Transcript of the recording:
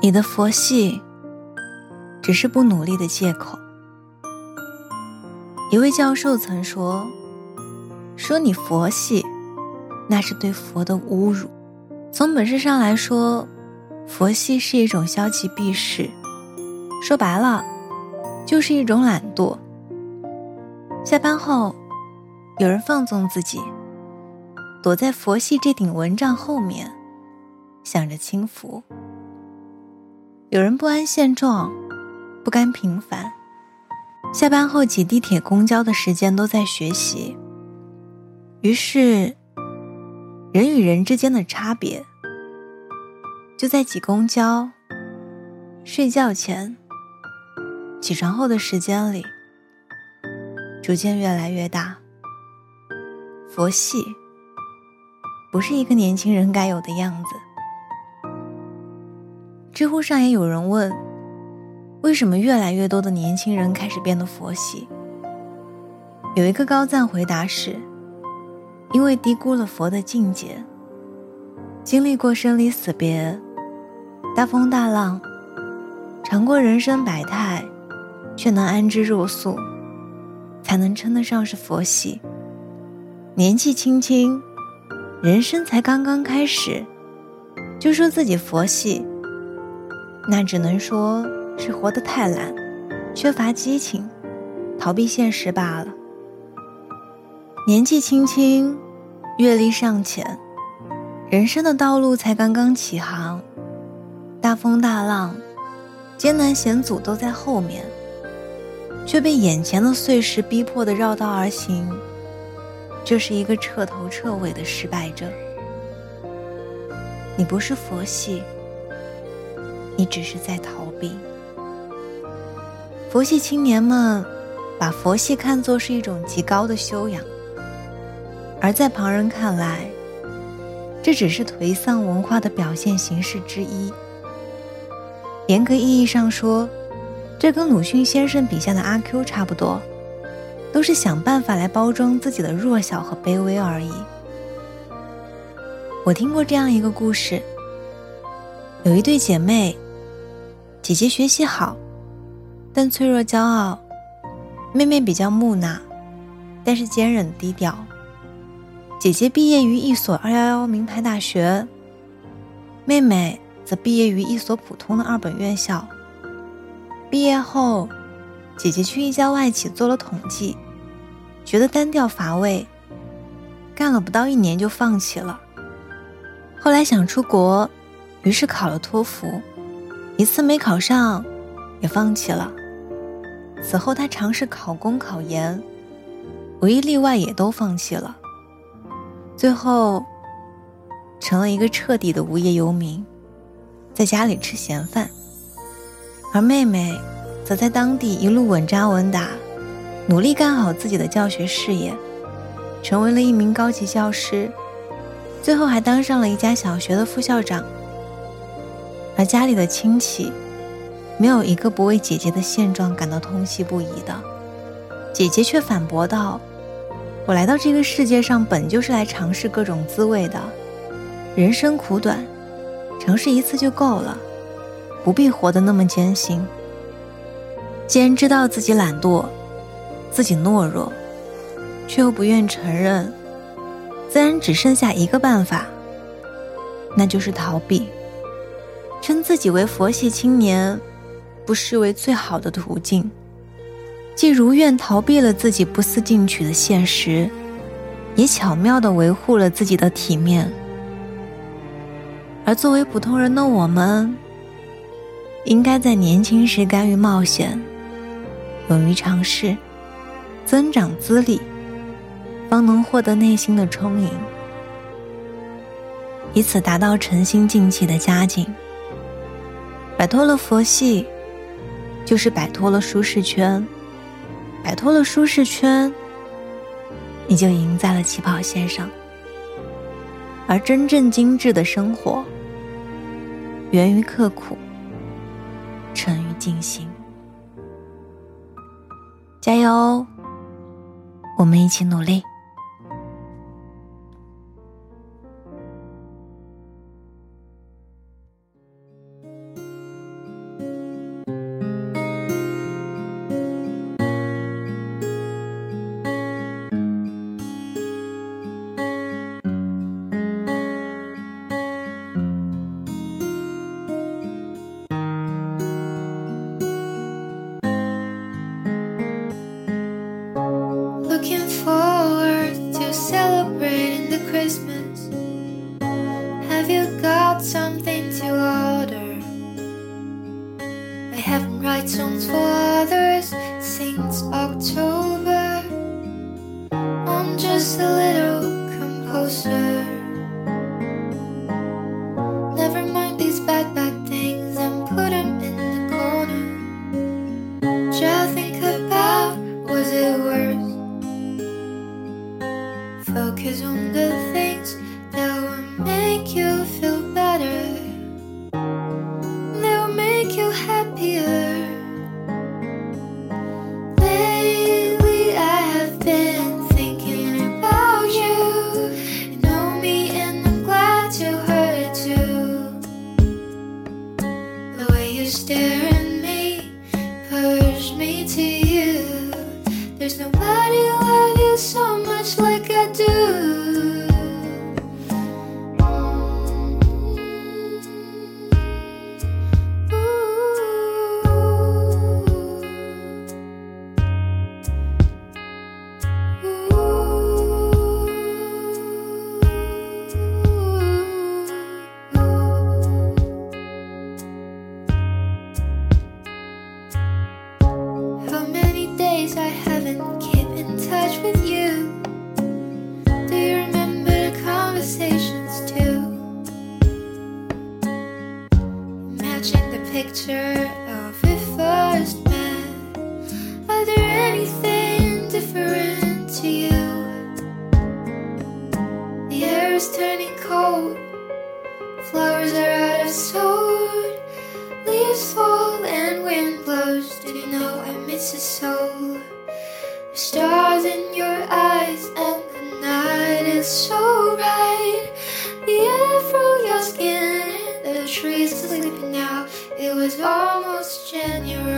你的佛系只是不努力的借口。一位教授曾说：“说你佛系，那是对佛的侮辱。从本质上来说，佛系是一种消极避世，说白了，就是一种懒惰。下班后，有人放纵自己，躲在佛系这顶蚊帐后面，想着轻浮；有人不安现状，不甘平凡。”下班后挤地铁、公交的时间都在学习，于是，人与人之间的差别就在挤公交、睡觉前、起床后的时间里逐渐越来越大。佛系不是一个年轻人该有的样子。知乎上也有人问。为什么越来越多的年轻人开始变得佛系？有一个高赞回答是：因为低估了佛的境界。经历过生离死别、大风大浪，尝过人生百态，却能安之若素，才能称得上是佛系。年纪轻轻，人生才刚刚开始，就说自己佛系，那只能说。是活得太懒，缺乏激情，逃避现实罢了。年纪轻轻，阅历尚浅，人生的道路才刚刚起航，大风大浪、艰难险阻都在后面，却被眼前的碎石逼迫的绕道而行，就是一个彻头彻尾的失败者。你不是佛系，你只是在逃避。佛系青年们把佛系看作是一种极高的修养，而在旁人看来，这只是颓丧文化的表现形式之一。严格意义上说，这跟鲁迅先生笔下的阿 Q 差不多，都是想办法来包装自己的弱小和卑微而已。我听过这样一个故事：有一对姐妹，姐姐学习好。但脆弱骄傲，妹妹比较木讷，但是坚韧低调。姐姐毕业于一所二幺幺名牌大学，妹妹则毕业于一所普通的二本院校。毕业后，姐姐去一家外企做了统计，觉得单调乏味，干了不到一年就放弃了。后来想出国，于是考了托福，一次没考上，也放弃了。此后，他尝试考公考研，唯一例外也都放弃了。最后，成了一个彻底的无业游民，在家里吃闲饭。而妹妹，则在当地一路稳扎稳打，努力干好自己的教学事业，成为了一名高级教师，最后还当上了一家小学的副校长。而家里的亲戚。没有一个不为姐姐的现状感到痛惜不已的，姐姐却反驳道：“我来到这个世界上本就是来尝试各种滋味的，人生苦短，尝试一次就够了，不必活得那么艰辛。既然知道自己懒惰，自己懦弱，却又不愿承认，自然只剩下一个办法，那就是逃避，称自己为佛系青年。”不失为最好的途径，既如愿逃避了自己不思进取的现实，也巧妙地维护了自己的体面。而作为普通人的我们，应该在年轻时甘于冒险，勇于尝试，增长资历，方能获得内心的充盈，以此达到诚心静气的佳境，摆脱了佛系。就是摆脱了舒适圈，摆脱了舒适圈，你就赢在了起跑线上。而真正精致的生活，源于刻苦，沉于静心。加油，我们一起努力。white songs for others since October. I'm just a little composer. Never mind these bad, bad. staring is turning cold. Flowers are out of sort. Leaves fall and wind blows. Did you know I miss a soul? The stars in your eyes and the night is so bright. The air from your skin. The trees are sleeping now. It was almost January.